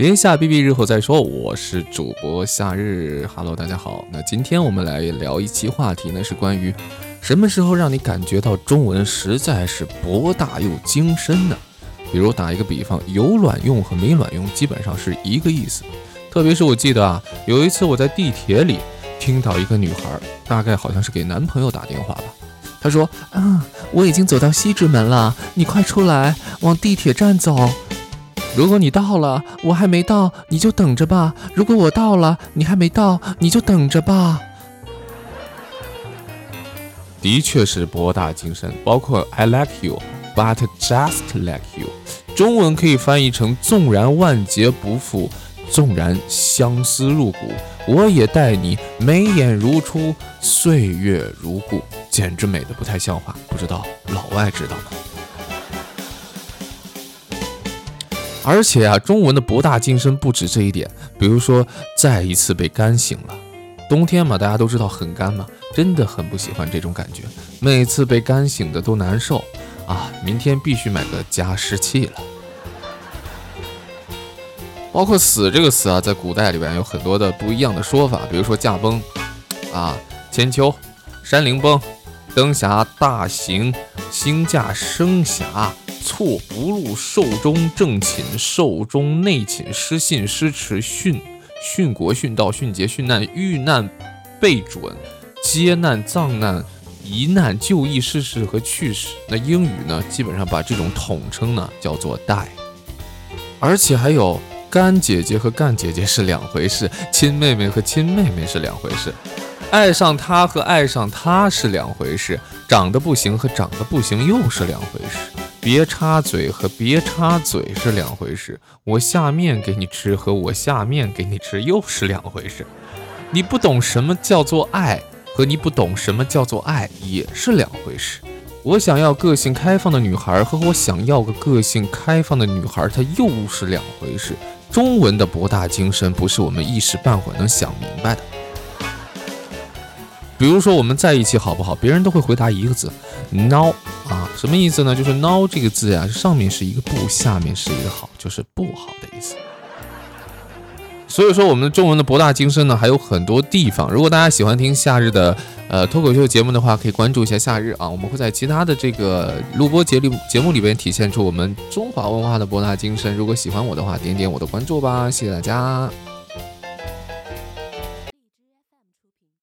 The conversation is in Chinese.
连下 B B 日后再说。我是主播夏日，Hello，大家好。那今天我们来聊一期话题呢，是关于什么时候让你感觉到中文实在是博大又精深呢？比如打一个比方，有卵用和没卵用基本上是一个意思。特别是我记得啊，有一次我在地铁里听到一个女孩，大概好像是给男朋友打电话吧，她说：“嗯，我已经走到西直门了，你快出来，往地铁站走。”如果你到了，我还没到，你就等着吧。如果我到了，你还没到，你就等着吧。的确是博大精深，包括 I like you, but just like you，中文可以翻译成纵然万劫不复，纵然相思入骨，我也待你眉眼如初，岁月如故，简直美的不太像话。不知道老外知道吗？而且啊，中文的博大精深不止这一点。比如说，再一次被干醒了。冬天嘛，大家都知道很干嘛，真的很不喜欢这种感觉。每次被干醒的都难受啊！明天必须买个加湿器了。包括死这个词啊，在古代里边有很多的不一样的说法。比如说驾崩啊，千秋，山陵崩，灯霞大行，星驾升霞。错不入寿终正寝，寿终内寝，失信失迟，殉殉国殉道殉节殉难遇难被准接难葬难疑难就义逝世和去世。那英语呢，基本上把这种统称呢叫做 die。而且还有干姐姐和干姐姐是两回事，亲妹妹和亲妹妹是两回事，爱上他和爱上他是两回事，长得不行和长得不行又是两回事。别插嘴和别插嘴是两回事，我下面给你吃和我下面给你吃又是两回事。你不懂什么叫做爱，和你不懂什么叫做爱也是两回事。我想要个性开放的女孩，和我想要个个性开放的女孩，它又是两回事。中文的博大精深，不是我们一时半会能想明白的。比如说我们在一起好不好？别人都会回答一个字孬。啊，什么意思呢？就是孬这个字呀，上面是一个不，下面是一个好，就是不好的意思。所以说，我们的中文的博大精深呢，还有很多地方。如果大家喜欢听夏日的呃脱口秀节目的话，可以关注一下夏日啊。我们会在其他的这个录播节里节目里边体现出我们中华文化的博大精深。如果喜欢我的话，点点我的关注吧，谢谢大家。